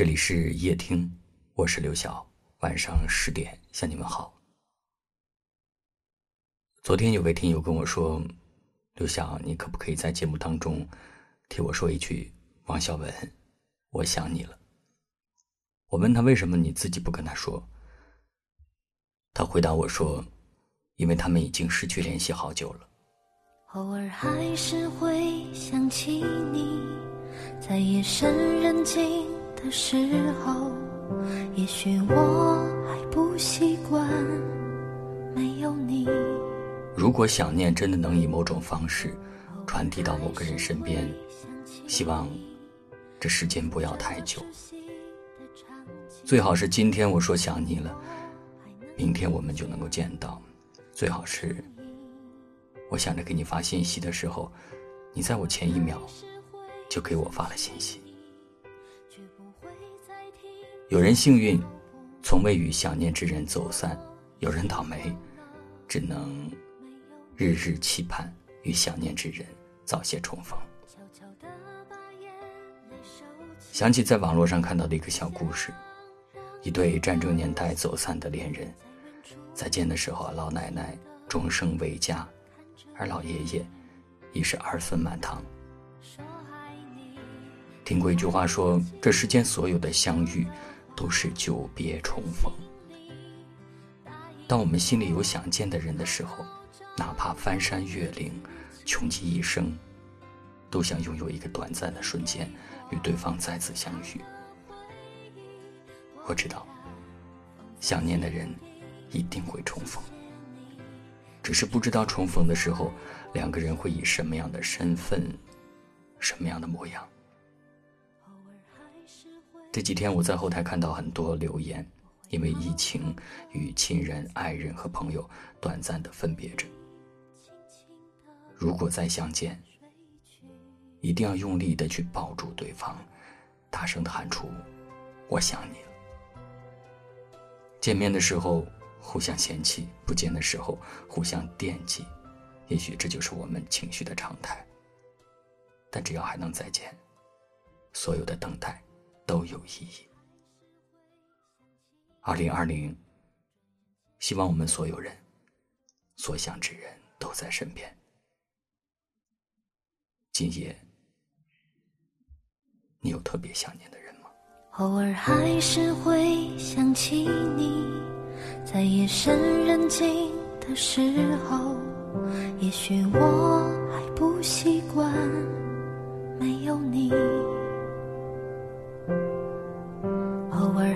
这里是夜听，我是刘晓。晚上十点向你们好。昨天有位听友跟我说：“刘晓，你可不可以在节目当中替我说一句‘王小文，我想你了’？”我问他为什么你自己不跟他说，他回答我说：“因为他们已经失去联系好久了。”偶尔还是会想起你，在夜深人静。的时候，也许我还不习惯没有你。如果想念真的能以某种方式传递到某个人身边，希望这时间不要太久。最好是今天我说想你了，明天我们就能够见到。最好是我想着给你发信息的时候，你在我前一秒就给我发了信息。有人幸运，从未与想念之人走散；有人倒霉，只能日日期盼与想念之人早些重逢。想起在网络上看到的一个小故事：一对战争年代走散的恋人，再见的时候，老奶奶终生未嫁，而老爷爷已是儿孙满堂。听过一句话说：这世间所有的相遇。都是久别重逢。当我们心里有想见的人的时候，哪怕翻山越岭，穷极一生，都想拥有一个短暂的瞬间，与对方再次相遇。我知道，想念的人一定会重逢，只是不知道重逢的时候，两个人会以什么样的身份，什么样的模样。这几天我在后台看到很多留言，因为疫情与亲人、爱人和朋友短暂的分别着。如果再相见，一定要用力的去抱住对方，大声的喊出“我想你了”。见面的时候互相嫌弃，不见的时候互相惦记，也许这就是我们情绪的常态。但只要还能再见，所有的等待。都有意义。二零二零，希望我们所有人所想之人都在身边。今夜，你有特别想念的人吗？偶尔还是会想起你，在夜深人静的时候，也许我还不习惯没有你。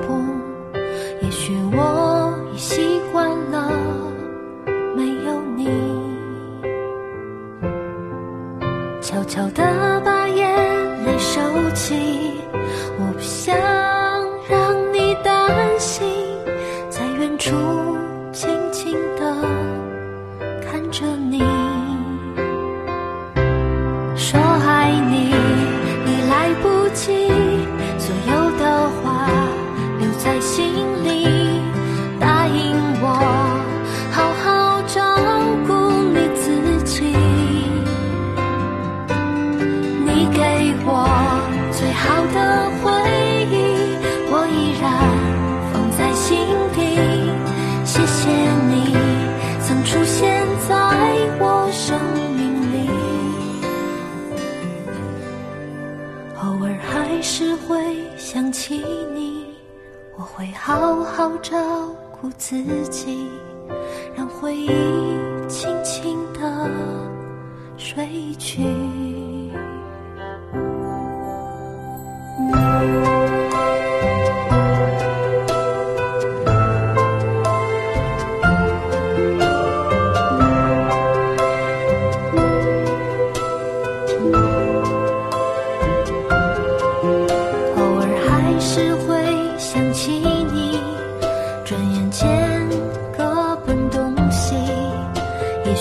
步悄悄地把眼泪收起，我不想让你担心，在远处。会好好照顾自己，让回忆轻轻地睡去。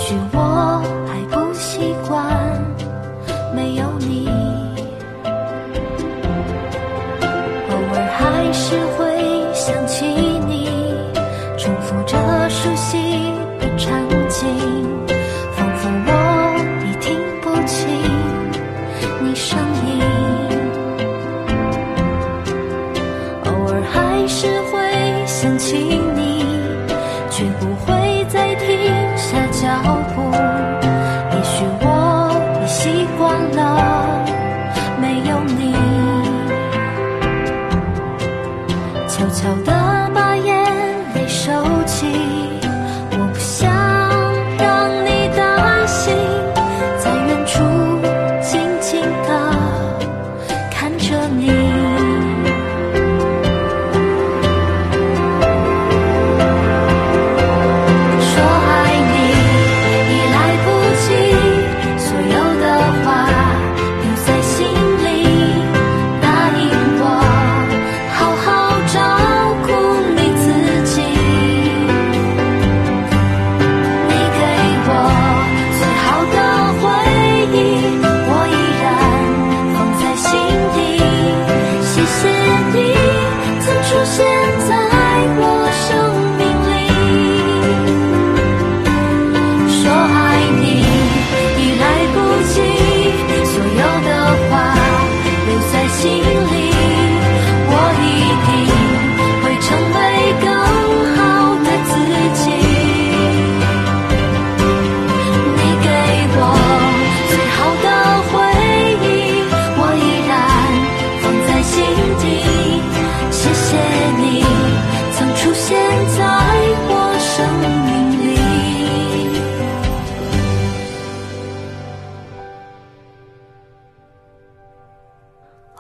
或许我还不习惯没有你偶尔还是会想起你重复着熟悉的场景仿佛我已听不清你声音偶尔还是会想起悄悄的把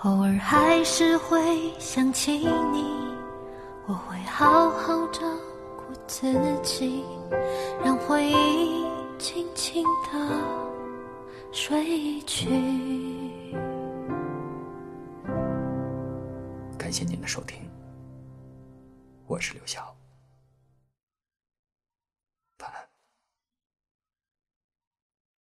偶尔还是会想起你，我会好好照顾自己，让回忆轻轻的睡去。感谢您的收听，我是刘晓。